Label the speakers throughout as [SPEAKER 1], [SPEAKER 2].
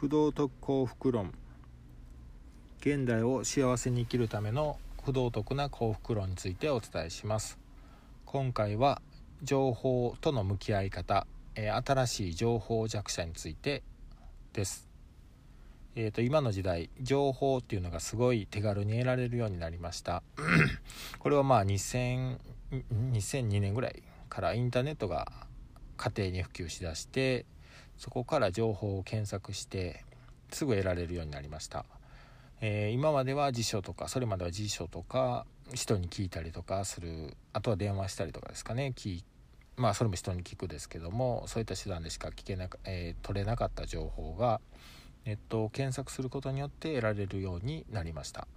[SPEAKER 1] 不道徳幸福論。現代を幸せに生きるための不道徳な幸福論についてお伝えします。今回は情報との向き合い方、え新しい情報弱者についてです。えーと、今の時代情報っていうのがすごい手軽に得られるようになりました。これはまあ2000 2002年ぐらいからインターネットが家庭に普及しだしてそこから情報を検索してすぐ得られるようになりました、えー、今までは辞書とかそれまでは辞書とか人に聞いたりとかするあとは電話したりとかですかね。聞まあそれも人に聞くですけどもそういった手段でしか聞けなえー、取れなかった情報がネットを検索することによって得られるようになりました。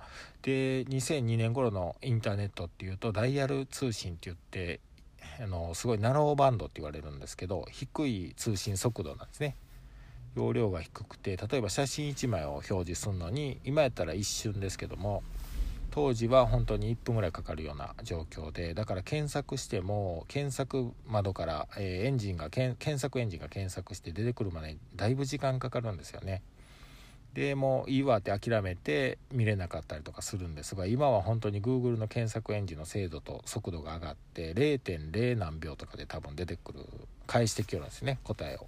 [SPEAKER 1] で2002年頃のインターネットっていうとダイヤル通信って言ってあのすごいナローバンドって言われるんですけど低い通信速度なんですね。容量が低くて例えば写真1枚を表示するのに今やったら一瞬ですけども当時は本当に1分ぐらいかかるような状況でだから検索しても検索窓から、えー、エンジンが検索エンジンが検索して出てくるまでにだいぶ時間かかるんですよね。でもういいわって諦めて見れなかったりとかするんですが今は本当に Google の検索エンジンの精度と速度が上がって0.0何秒とかで多分出てくる返してきよるんですね答えを。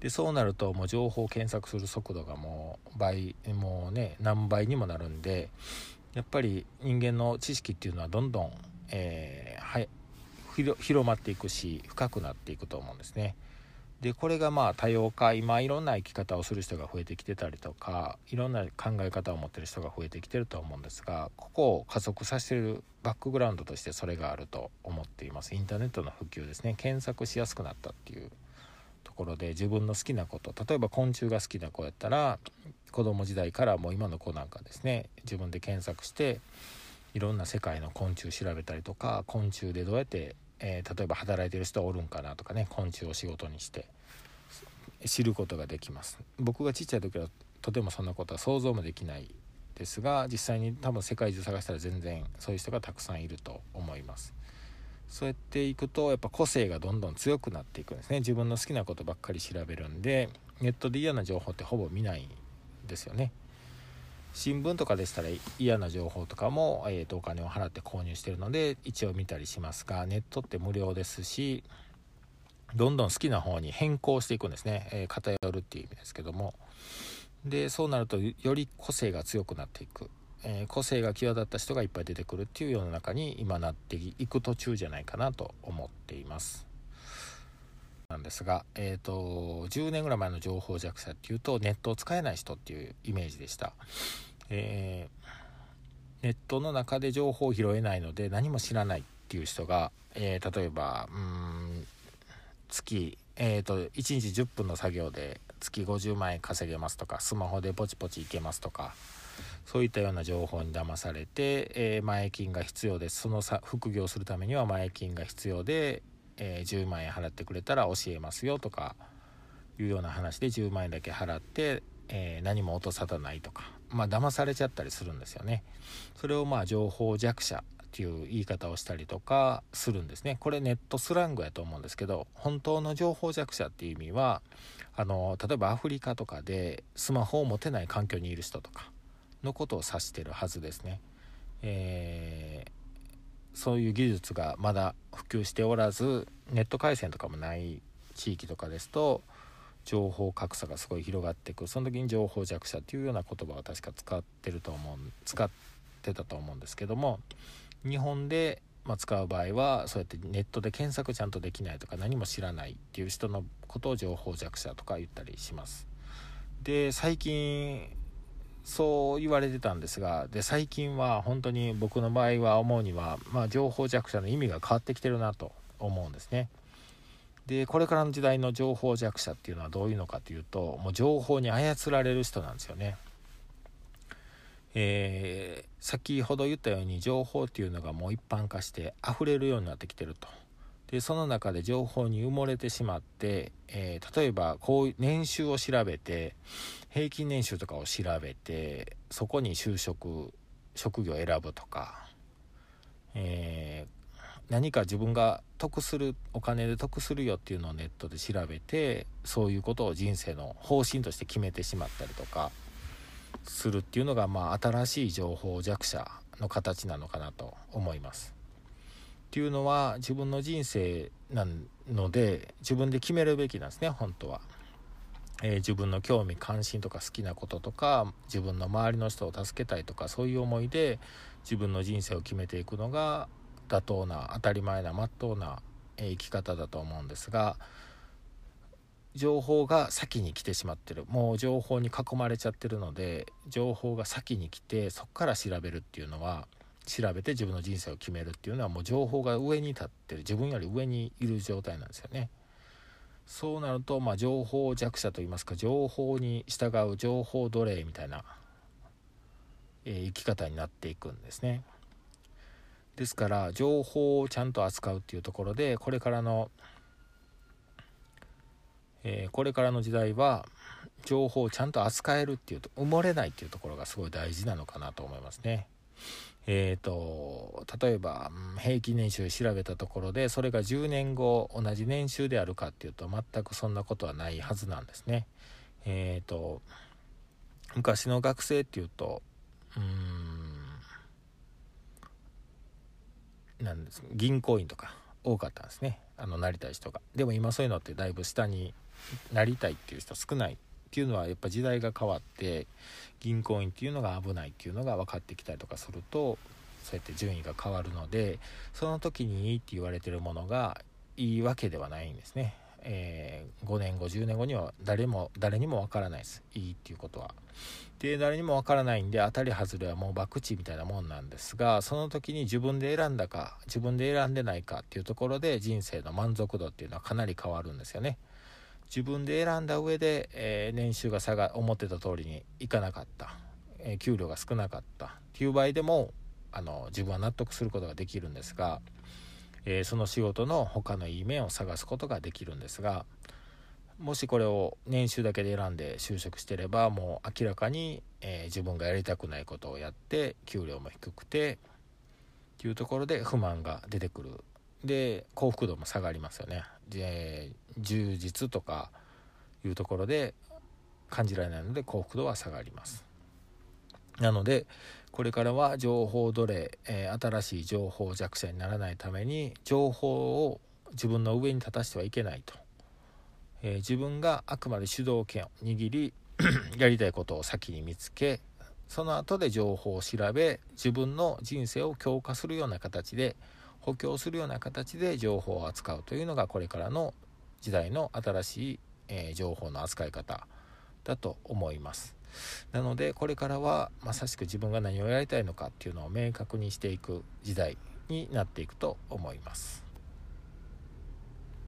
[SPEAKER 1] でそうなるともう情報を検索する速度がもう倍もうね何倍にもなるんでやっぱり人間の知識っていうのはどんどん、えー、はい広まっていくし深くなっていくと思うんですね。でこれがまあ多様化今いろんな生き方をする人が増えてきてたりとかいろんな考え方を持ってる人が増えてきてると思うんですがここを加速させてるバックグラウンドとしてそれがあると思っています。インターネットの普及ですね。検索しやすくなったっていうところで自分の好きなこと例えば昆虫が好きな子やったら子供時代からもう今の子なんかですね自分で検索していろんな世界の昆虫調べたりとか昆虫でどうやってえー、例えば働いてる人おるんかなとかね昆虫を仕事にして知ることができます。僕がちっちゃい時はとてもそんなことは想像もできないですが実際に多分世界中探したら全然そういう人がたくさんいると思います。そうやっていくとやっぱ個性がどんどん強くなっていくんですね。自分の好きなことばっかり調べるんでネットで嫌な情報ってほぼ見ないんですよね。新聞とかでしたら嫌な情報とかも、えー、とお金を払って購入してるので一応見たりしますがネットって無料ですしどんどん好きな方に変更していくんですね、えー、偏るっていう意味ですけども。でそうなるとより個性が強くなっていく、えー、個性が際立った人がいっぱい出てくるっていう世の中に今なっていく途中じゃないかなと思っています。なんですが、えーと、10年ぐらい前の情報弱者っていうとネットを使えない人っていうイメージでした、えー、ネットの中で情報を拾えないので何も知らないっていう人が、えー、例えばうん月、えーと、1日10分の作業で月50万円稼げますとかスマホでポチポチいけますとかそういったような情報に騙されて、えー、前金が必要ですそのさ副業するためには前金が必要でえー、10万円払ってくれたら教えますよとかいうような話で10万円だけ払って、えー、何も落とさないとかまあ騙されちゃったりするんですよね。それをまあ情報弱者っていう言い方をしたりとかするんですね。これネットスラングやと思うんですけど本当の情報弱者っていう意味はあの例えばアフリカとかでスマホを持てない環境にいる人とかのことを指してるはずですね。えーそういう技術がまだ普及しておらずネット回線とかもない地域とかですと情報格差がすごい広がっていくその時に情報弱者っていうような言葉を確か使ってると思う使ってたと思うんですけども日本で、ま使う場合はそうやってネットで検索ちゃんとできないとか何も知らないっていう人のことを情報弱者とか言ったりします。で最近そう言われてたんですがで最近は本当に僕の場合は思うには、まあ、情報弱者の意味が変わってきてるなと思うんですね。でこれからの時代の情報弱者っていうのはどういうのかというともう情報に操られる人なんですよね。えー、先ほど言ったように情報っていうのがもう一般化して溢れるようになってきてると。でその中で情報に埋もれてしまって、えー、例えばこう年収を調べて平均年収とかを調べてそこに就職職業を選ぶとか、え何か自分が得するお金で得するよっていうのをネットで調べてそういうことを人生の方針として決めてしまったりとかするっていうのがまあ新しい情報弱者の形なのかなと思います。っていうのは自分の人生なので自分で決めるべきなんですね本当は。えー、自分の興味関心とか好きなこととか自分の周りの人を助けたいとかそういう思いで自分の人生を決めていくのが妥当な当たり前なまっとうな生き方だと思うんですが情報が先に来てしまってるもう情報に囲まれちゃってるので情報が先に来てそこから調べるっていうのは調べて自分の人生を決めるっていうのはもう情報が上に立ってる自分より上にいる状態なんですよね。そうなると、まあ、情報弱者といいますか情報に従う情報奴隷みたいな、えー、生き方になっていくんですね。ですから情報をちゃんと扱うっていうところでこれからのえー、これからの時代は情報をちゃんと扱えるっていうと埋もれないっていうところがすごい大事なのかなと思いますね。えーと、例えば平均年収調べたところでそれが10年後同じ年収であるかっていうと全くそんなことはないはずなんですね。えーと昔の学生っていうとうんなんです銀行員とか多かったんですねあのなりたい人が。でも今そういうのってだいぶ下になりたいっていう人少ないっていうのはやっぱ時代が変わって銀行員っていうのが危ないっていうのが分かってきたりとかするとそうやって順位が変わるのでその時にいいって言われてるものがいいわけではないんですね。えー、5年後10年後には誰も誰にもわからないですいいっていうことは。で誰にもわからないんで当たり外れはもう博打みたいなもんなんですがその時に自分で選んだか自分で選んでないかっていうところで人生の満足度っていうのはかなり変わるんですよね。自分で選んだ上で、えー、年収が差が思ってた通りにいかなかった、えー、給料が少なかった。っていう場合でもあの自分は納得することができるんですが、えー、その仕事の他のいい面を探すことができるんですがもしこれを年収だけで選んで就職してればもう明らかに、え自分がやりたくないことをやって給料も低くてっていうところで不満が出てくるで幸福度も下がりますよね。で充実とかいうところで感じられないので幸福度は下がります。なのでこれからは情報奴隷、えー、新しい情報弱者にならないために情報を自分の上に立たしてはいけないと、えー、自分があくまで主導権を握り やりたいことを先に見つけその後で情報を調べ自分の人生を強化するような形で補強するような形で情報を扱うというのがこれからの時代の新しい、えー、情報の扱い方だと思います。なのでこれからはまさしく自分が何をやりたいのかっていうのを明確にしていく時代になっていくと思います。